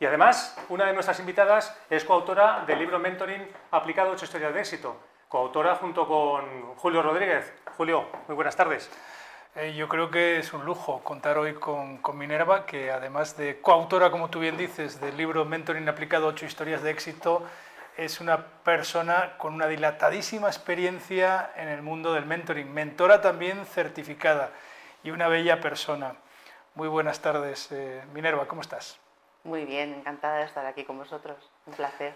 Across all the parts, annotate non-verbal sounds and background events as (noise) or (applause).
Y además, una de nuestras invitadas es coautora del libro Mentoring aplicado a ocho historias de éxito, coautora junto con Julio Rodríguez. Julio, muy buenas tardes. Eh, yo creo que es un lujo contar hoy con, con, Minerva, que además de coautora, como tú bien dices, del libro Mentoring aplicado a ocho historias de éxito, es una persona con una dilatadísima experiencia en el mundo del mentoring, mentora también certificada y una bella persona. Muy buenas tardes, eh, Minerva, ¿cómo estás? Muy bien, encantada de estar aquí con vosotros. Un placer.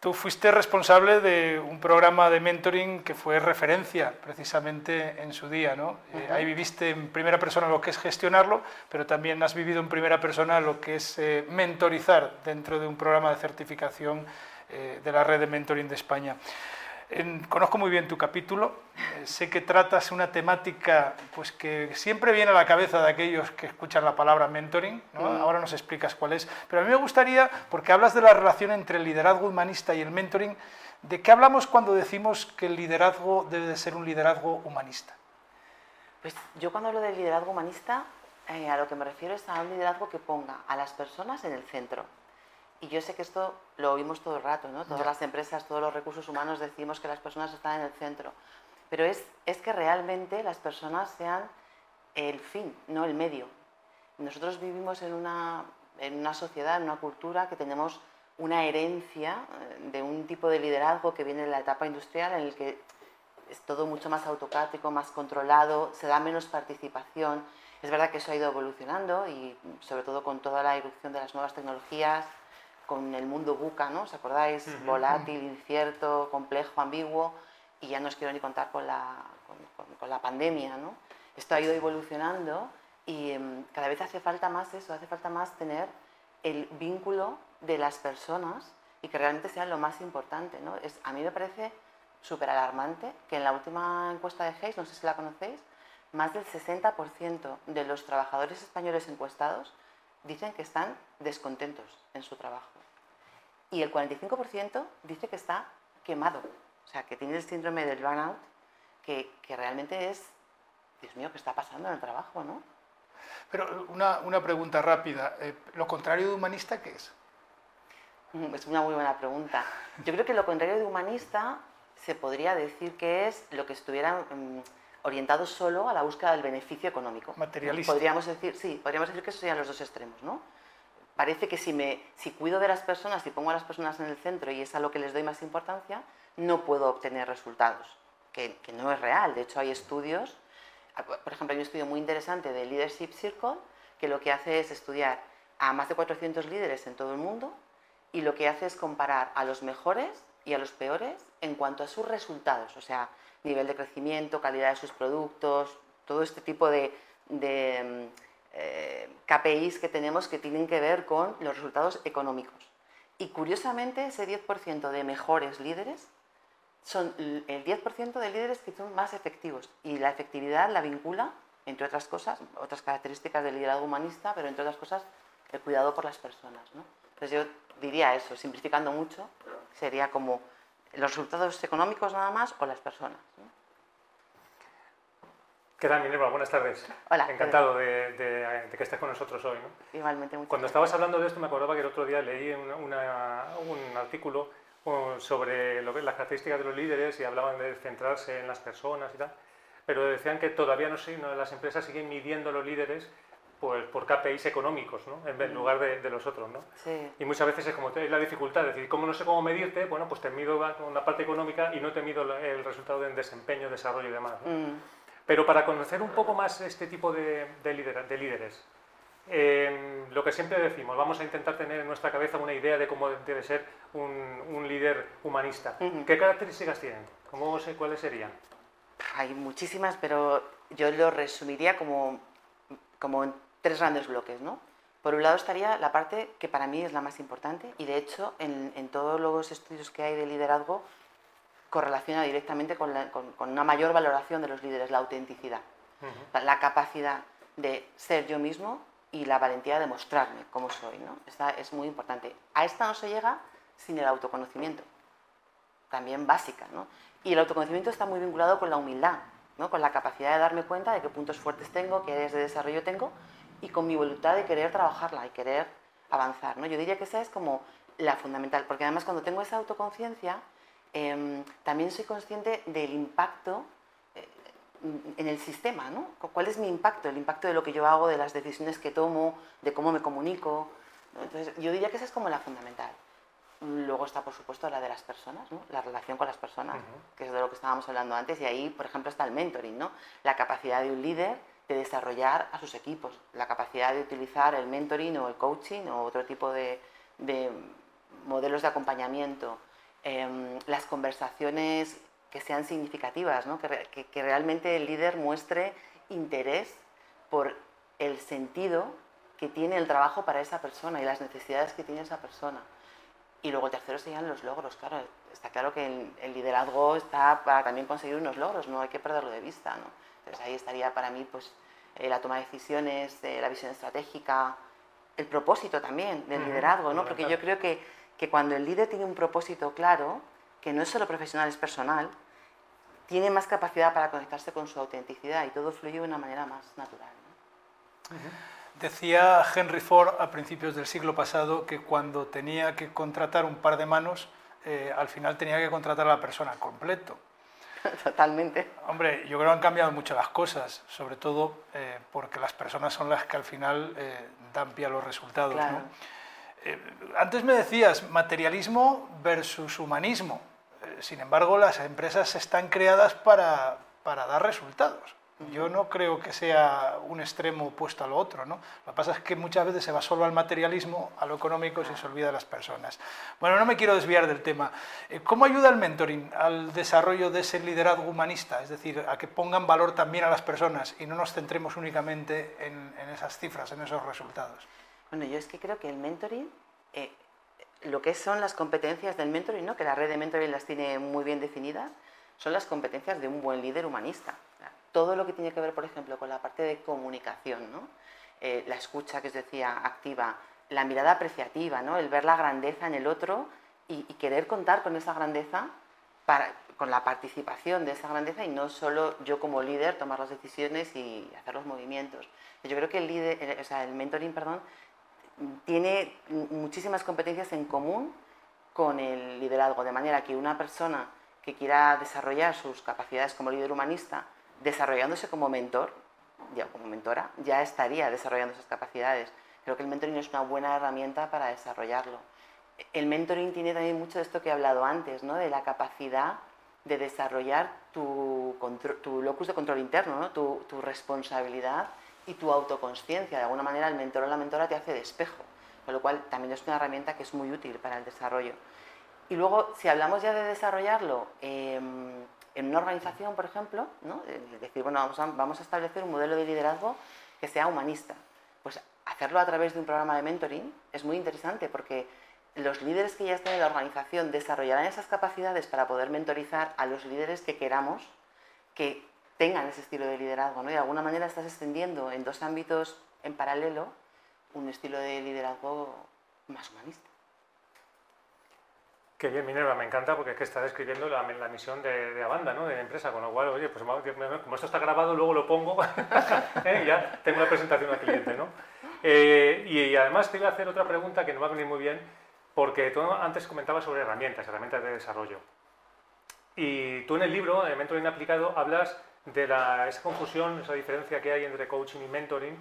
Tú fuiste responsable de un programa de mentoring que fue referencia precisamente en su día, ¿no? Eh, ahí viviste en primera persona lo que es gestionarlo, pero también has vivido en primera persona lo que es eh, mentorizar dentro de un programa de certificación eh, de la red de mentoring de España conozco muy bien tu capítulo, eh, sé que tratas una temática pues, que siempre viene a la cabeza de aquellos que escuchan la palabra mentoring, mm. ahora nos explicas cuál es, pero a mí me gustaría, porque hablas de la relación entre el liderazgo humanista y el mentoring, ¿de qué hablamos cuando decimos que el liderazgo debe de ser un liderazgo humanista? Pues yo cuando hablo del liderazgo humanista, eh, a lo que me refiero es a un liderazgo que ponga a las personas en el centro y yo sé que esto lo oímos todo el rato, ¿no? Todas las empresas, todos los recursos humanos decimos que las personas están en el centro. Pero es, es que realmente las personas sean el fin, no el medio. Nosotros vivimos en una, en una sociedad, en una cultura que tenemos una herencia eh, de un tipo de liderazgo que viene de la etapa industrial en el que es todo mucho más autocrático, más controlado, se da menos participación. Es verdad que eso ha ido evolucionando y sobre todo con toda la irrupción de las nuevas tecnologías, con el mundo buca, ¿no? ¿Os acordáis? Volátil, incierto, complejo, ambiguo, y ya no os quiero ni contar con la, con, la pandemia, ¿no? Esto ha ido evolucionando y em, cada vez hace falta más eso, hace falta más tener el vínculo de las personas y que realmente sea lo más importante, ¿no? Es, a mí me parece súper alarmante que en la última encuesta de Hayes, no sé si la conocéis, más del 60% de los trabajadores españoles encuestados dicen que están descontentos en su trabajo. Y el 45% dice que está quemado, o sea, que tiene el síndrome del burnout, que, que realmente es, Dios mío, ¿qué está pasando en el trabajo, no? Pero una, una pregunta rápida, eh, ¿lo contrario de humanista qué es? Mm, es una muy buena pregunta. Yo creo que lo contrario de humanista se podría decir que es lo que estuviera mm, orientado solo a la búsqueda del beneficio económico. Materialista. Podríamos decir, sí, podríamos decir que esos serían los dos extremos, ¿no? Parece que si, me, si cuido de las personas y pongo a las personas en el centro y es a lo que les doy más importancia, no puedo obtener resultados, que, que no es real. De hecho, hay estudios, por ejemplo, hay un estudio muy interesante de Leadership Circle, que lo que hace es estudiar a más de 400 líderes en todo el mundo y lo que hace es comparar a los mejores y a los peores en cuanto a sus resultados, o sea, nivel de crecimiento, calidad de sus productos, todo este tipo de, de eh, KPIs que tenemos que tienen que ver con los resultados económicos. Y curiosamente, ese 10% de mejores líderes son el 10% de líderes que son más efectivos. Y la efectividad la vincula, entre otras cosas, otras características del liderazgo humanista, pero entre otras cosas, el cuidado por las personas. ¿no? Entonces yo diría eso, simplificando mucho, sería como los resultados económicos nada más o las personas. ¿Qué tal, Minerva? Buenas tardes. Hola. Encantado de, que estés con nosotros hoy. Igualmente, muchas Cuando estabas hablando de esto, me acordaba que el otro día leí un artículo sobre lo que, las características de los líderes y hablaban de centrarse en las personas y tal, pero decían que todavía no sé, las empresas siguen midiendo a los líderes pues, por KPIs económicos, ¿no? en, lugar de, los otros. ¿no? Sí. Y muchas veces es como la dificultad, es decir, como no sé cómo medirte, bueno, pues te mido una parte económica y no te mido el resultado en desempeño, desarrollo y demás. Mm. Pero para conocer un poco más este tipo de, de, de líderes, em, lo que siempre decimos, vamos a intentar tener en nuestra cabeza una idea de cómo debe ser un, un líder humanista. ¿Qué características tienen? ¿Cómo, ¿Cuáles serían? Hay muchísimas, pero yo lo resumiría como, como tres grandes bloques, ¿no? Por un lado estaría la parte que para mí es la más importante y de hecho en, todos los estudios que hay de liderazgo correlaciona directamente con, una mayor valoración de los líderes, la autenticidad, la capacidad de ser yo mismo y la valentía de mostrarme cómo soy. ¿no? Esta es muy importante. A esta no se llega sin el autoconocimiento, también básica. ¿no? Y el autoconocimiento está muy vinculado con la humildad, ¿no? con la capacidad de darme cuenta de qué puntos fuertes tengo, qué áreas de desarrollo tengo y con mi voluntad de querer trabajarla y querer avanzar. ¿no? Yo diría que esa es como la fundamental, porque además cuando tengo esa autoconciencia, em, también soy consciente del impacto eh, en el sistema, ¿no? ¿Cuál es mi impacto? El impacto de lo que yo hago, de las decisiones que tomo, de cómo me comunico. Entonces, yo diría que esa es como la fundamental. Luego está, por supuesto, la de las personas, ¿no? la relación con las personas, que es de lo que estábamos hablando antes, y ahí, por ejemplo, está el mentoring, ¿no? la capacidad de un líder de desarrollar a sus equipos, la capacidad de utilizar el mentoring o el coaching o otro tipo de, modelos de acompañamiento, em, las conversaciones que sean significativas, ¿no? que, que realmente el líder muestre interés por el sentido que tiene el trabajo para esa persona y las necesidades que tiene esa persona. Y luego el tercero serían los logros, claro. Está claro que el, liderazgo está para también conseguir unos logros, no hay que perderlo de vista. ¿no? Entonces ahí estaría para mí pues, eh, la toma de decisiones, eh, la visión estratégica, el propósito también del liderazgo, ¿no? porque yo creo que, que cuando el líder tiene un propósito claro, que no es solo profesional, es personal, tiene más capacidad para conectarse con su autenticidad y todo fluye de una manera más natural. ¿no? Decía Henry Ford a principios del siglo pasado que cuando tenía que contratar un par de manos, eh, al final tenía que contratar a la persona completo. (laughs) Totalmente. Hombre, yo creo que han cambiado mucho las cosas, sobre todo eh, porque las personas son las que al final eh, dan pie a los resultados. antes me decías materialismo versus humanismo. sin embargo, las empresas están creadas para, para dar resultados. Yo no creo que sea un extremo opuesto a lo otro. ¿no? Lo que pasa es que muchas veces se va solo al materialismo, a lo económico, y se olvida de las personas. Bueno, no me quiero desviar del tema. Eh, ¿Cómo ayuda el mentoring al desarrollo de ese liderazgo humanista? Es decir, a que pongan valor también a las personas y no nos centremos únicamente en, esas cifras, en esos resultados. Bueno, yo es que creo que el mentoring, eh, lo que son las competencias del mentoring, ¿no? que la red de mentoring las tiene muy bien definidas, son las competencias de un buen líder humanista todo lo que tiene que ver, por ejemplo, con la parte de comunicación. Eh, la escucha, que os decía, activa, la mirada apreciativa, ¿no? el ver la grandeza en el otro y, querer contar con esa grandeza, con la participación de esa grandeza y no solo yo como líder tomar las decisiones y hacer los movimientos. Yo creo que el, líder, o sea, el mentoring perdón, tiene muchísimas competencias en común con el liderazgo, de manera que una persona que quiera desarrollar sus capacidades como líder humanista desarrollándose como mentor, ya como mentora, ya estaría desarrollando esas capacidades. Creo que el mentoring es una buena herramienta para desarrollarlo. El mentoring tiene también mucho de esto que he hablado antes, ¿no? de la capacidad de desarrollar tu, locus de control interno, tu, responsabilidad y tu autoconsciencia. De alguna manera el mentor o la mentora te hace de espejo, con lo cual también es una herramienta que es muy útil para el desarrollo. Y luego, si hablamos ya de desarrollarlo, em, en una organización, por ejemplo, decir, bueno, vamos a, establecer un modelo de liderazgo que sea humanista. Pues hacerlo a través de un programa de mentoring es muy interesante porque los líderes que ya estén en la organización desarrollarán esas capacidades para poder mentorizar a los líderes que queramos que tengan ese estilo de liderazgo. Y de alguna manera estás extendiendo en dos ámbitos en paralelo un estilo de liderazgo más humanista. Qué bien, Minerva, me encanta porque es que está describiendo la, misión de, de Avanda, ¿no? de la empresa, con lo cual, oye, pues como esto está grabado, luego lo pongo (laughs) ¿eh? y ya tengo la presentación al cliente. ¿no? Eh, y, además te iba a hacer otra pregunta que nos va a venir muy bien, porque tú antes comentabas sobre herramientas, herramientas de desarrollo. Y tú en el libro, en Mentoring Aplicado, hablas de la, esa confusión, esa diferencia que hay entre coaching y mentoring,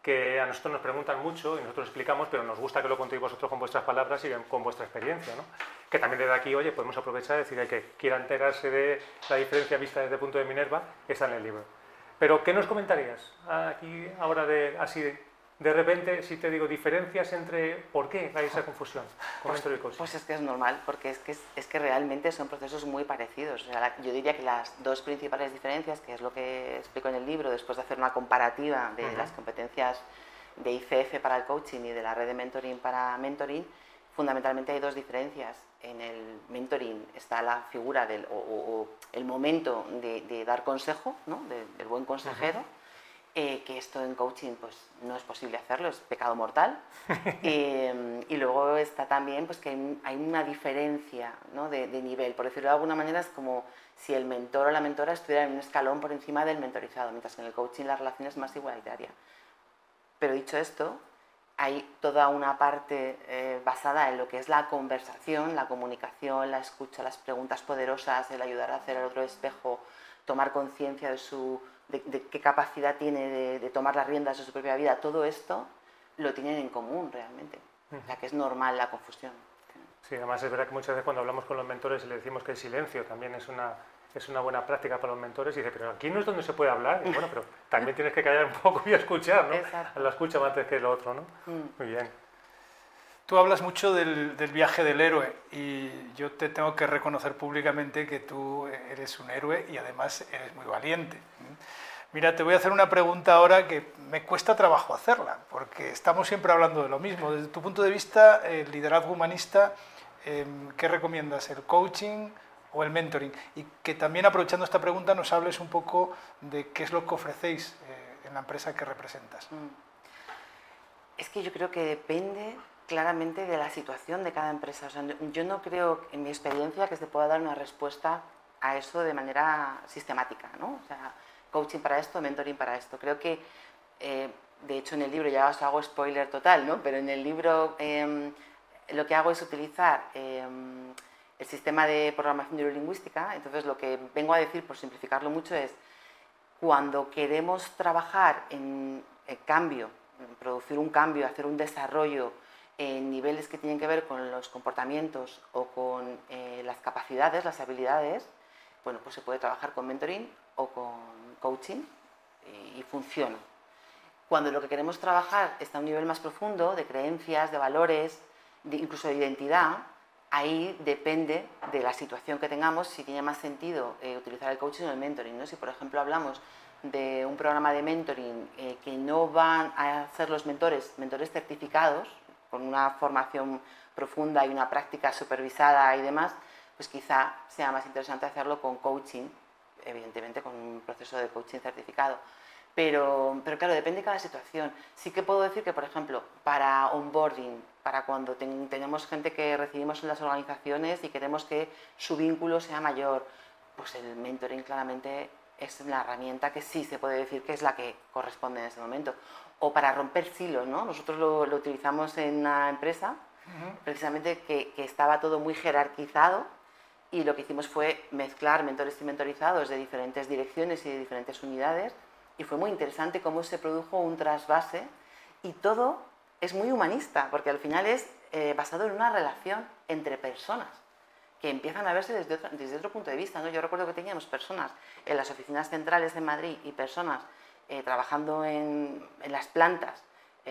que a nosotros nos preguntan mucho y nosotros explicamos, pero nos gusta que lo contéis vosotros con vuestras palabras y con vuestra experiencia. ¿no? Que también desde aquí, oye, podemos aprovechar y decir, el que quiera enterarse de la diferencia vista desde el punto de Minerva, está en el libro. Pero, ¿qué nos comentarías aquí ahora de así de repente, si te digo diferencias entre por qué hay esa confusión con pues, Pues es que es normal, porque es que, es, que realmente son procesos muy parecidos. yo diría que las dos principales diferencias, que es lo que explico en el libro, después de hacer una comparativa de las competencias de ICF para el coaching y de la red de mentoring para mentoring, fundamentalmente hay dos diferencias. En el mentoring está la figura del, o, el momento de, dar consejo, ¿no? del buen consejero. Eh, que esto en coaching pues, no es posible hacerlo, es pecado mortal. (laughs) Eh, y luego está también pues, que hay, una diferencia ¿no? de, nivel. Por decirlo de alguna manera, es como si el mentor o la mentora estuviera en un escalón por encima del mentorizado, mientras que en el coaching la relación es más igualitaria. Pero dicho esto, hay toda una parte eh, basada en lo que es la conversación, la comunicación, la escucha, las preguntas poderosas, el ayudar a hacer al otro espejo, tomar conciencia de, su, de, qué capacidad tiene de, tomar las riendas de su propia vida. Todo esto lo tienen en común realmente. O sea, que es normal la confusión. Sí, además es verdad que muchas veces cuando hablamos con los mentores y le decimos que el silencio también es una, es una buena práctica para los mentores y dice, pero aquí no es donde se puede hablar. Y bueno, pero también tienes que callar un poco y escuchar, ¿no? Exacto. La escucha antes que lo otro, ¿no? Mm. Muy bien. Tú hablas mucho del, del, viaje del héroe y yo te tengo que reconocer públicamente que tú eres un héroe y además eres muy valiente. Mira, te voy a hacer una pregunta ahora que me cuesta trabajo hacerla, porque estamos siempre hablando de lo mismo. Desde tu punto de vista, el liderazgo humanista, em, ¿qué recomiendas? ¿El coaching o el mentoring? Y que también aprovechando esta pregunta nos hables un poco de qué es lo que ofrecéis eh, en la empresa que representas. Mm. Es que yo creo que depende claramente de la situación de cada empresa. yo no creo, en mi experiencia, que se pueda dar una respuesta a eso de manera sistemática. ¿no? O sea, coaching para esto, mentoring para esto. Creo que, eh, de hecho, en el libro ya os hago spoiler total, ¿no? pero en el libro em, lo que hago es utilizar em, el sistema de programación neurolingüística. Entonces, lo que vengo a decir, por simplificarlo mucho, es cuando queremos trabajar en cambio, producir un cambio, hacer un desarrollo en niveles que tienen que ver con los comportamientos o con eh, las capacidades, las habilidades, bueno, pues se puede trabajar con mentoring o con coaching y, funciona. Cuando lo que queremos trabajar está a un nivel más profundo, de creencias, de valores, incluso de identidad, ahí depende de la situación que tengamos si tiene más sentido eh, utilizar el coaching o el mentoring. ¿no? Si, por ejemplo, hablamos de un programa de mentoring eh, que no van a ser los mentores, mentores certificados, con una formación profunda y una práctica supervisada y demás, pues quizá sea más interesante hacerlo con coaching evidentemente con un proceso de coaching certificado. Pero, pero claro, depende de cada situación. Sí que puedo decir que, por ejemplo, para onboarding, para cuando tenemos gente que recibimos en las organizaciones y queremos que su vínculo sea mayor, pues el mentoring claramente es la herramienta que sí se puede decir que es la que corresponde en ese momento. O para romper silos, ¿no? Nosotros lo, utilizamos en una empresa, precisamente que, que estaba todo muy jerarquizado y lo que hicimos fue mezclar mentores y mentorizados de diferentes direcciones y de diferentes unidades y fue muy interesante cómo se produjo un trasvase y todo es muy humanista porque al final es eh, basado en una relación entre personas que empiezan a verse desde otro, desde otro punto de vista. ¿no? Yo recuerdo que teníamos personas en las oficinas centrales de Madrid y personas eh, trabajando en, en las plantas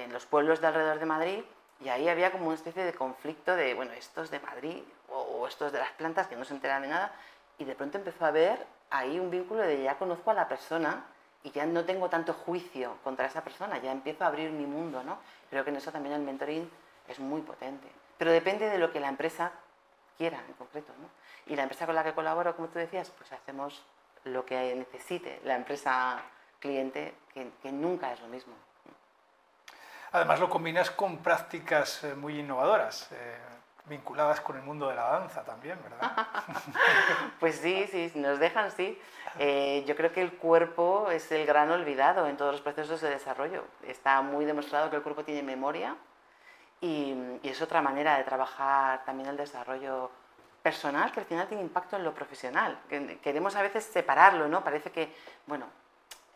en los pueblos de alrededor de Madrid y ahí había como una especie de conflicto de, bueno, estos de Madrid o, estos de las plantas que no se enteran de nada. Y de pronto empezó a haber ahí un vínculo de ya conozco a la persona y ya no tengo tanto juicio contra esa persona, ya empiezo a abrir mi mundo, ¿no? Creo que en eso también el mentoring es muy potente. Pero depende de lo que la empresa quiera en concreto, ¿no? Y la empresa con la que colaboro, como tú decías, pues hacemos lo que necesite la empresa cliente, que nunca es lo mismo. Además lo combinas con prácticas eh, muy innovadoras, eh, vinculadas con el mundo de la danza también, ¿verdad? (laughs) pues sí, sí, nos dejan, sí. Eh, yo creo que el cuerpo es el gran olvidado en todos los procesos de desarrollo. Está muy demostrado que el cuerpo tiene memoria y, y es otra manera de trabajar también el desarrollo personal que al final tiene impacto en lo profesional. Queremos a veces separarlo, ¿no? Parece que, bueno,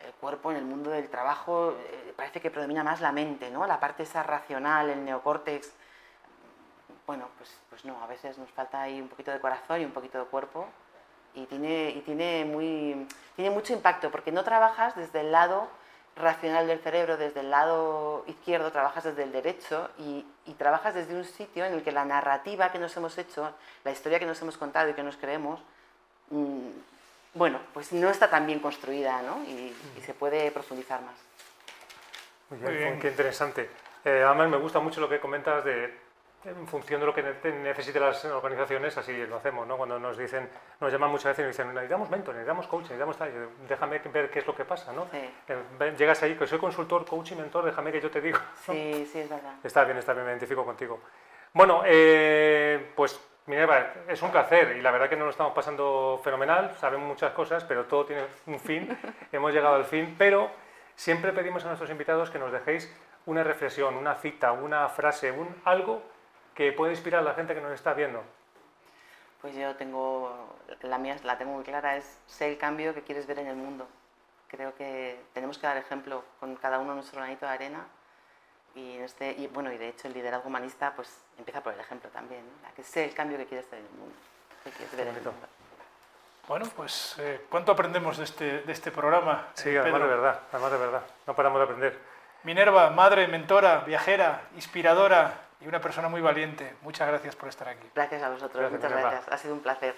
el cuerpo en el mundo del trabajo eh, parece que predomina más la mente, ¿no? La parte esa racional, el neocórtex. Bueno, pues, pues no, a veces nos falta ahí un poquito de corazón y un poquito de cuerpo y tiene, y tiene, muy, tiene mucho impacto porque no trabajas desde el lado racional del cerebro, desde el lado izquierdo, trabajas desde el derecho y, y, trabajas desde un sitio en el que la narrativa que nos hemos hecho, la historia que nos hemos contado y que nos creemos, mm, bueno, pues no está tan bien construida ¿no? y, se puede profundizar más. Muy bien, qué interesante. Eh, además me gusta mucho lo que comentas de en función de lo que necesiten las organizaciones, así lo hacemos, ¿no? Cuando nos dicen, nos llaman muchas veces y nos dicen, necesitamos mentor, necesitamos coach, necesitamos tal, déjame ver qué es lo que pasa, ¿no? Eh, llegas ahí, que soy consultor, coach y mentor, déjame que yo te digo. Sí, sí, es verdad. Está bien, está bien, me identifico contigo. Bueno, eh, pues Minerva, es un placer y la verdad que nos lo estamos pasando fenomenal, sabemos muchas cosas, pero todo tiene un fin, (laughs) hemos llegado al fin, pero siempre pedimos a nuestros invitados que nos dejéis una reflexión, una cita, una frase, un algo que puede inspirar a la gente que nos está viendo. Pues yo tengo, la mía la tengo muy clara, es ser el cambio que quieres ver en el mundo. Creo que tenemos que dar ejemplo con cada uno nuestro granito de arena y, este, y bueno, y de hecho el liderazgo humanista pues empieza por el ejemplo también, que sé el cambio que quieres ver en el mundo, que quieres ver en el mundo. Bueno, pues eh, ¿cuánto aprendemos de este, de este programa? Sí, eh, además de verdad, además de verdad, no paramos de aprender. Minerva, madre, mentora, viajera, inspiradora, y una persona muy valiente. Muchas gracias por estar aquí. Gracias a vosotros, muchas gracias. Ha sido un placer.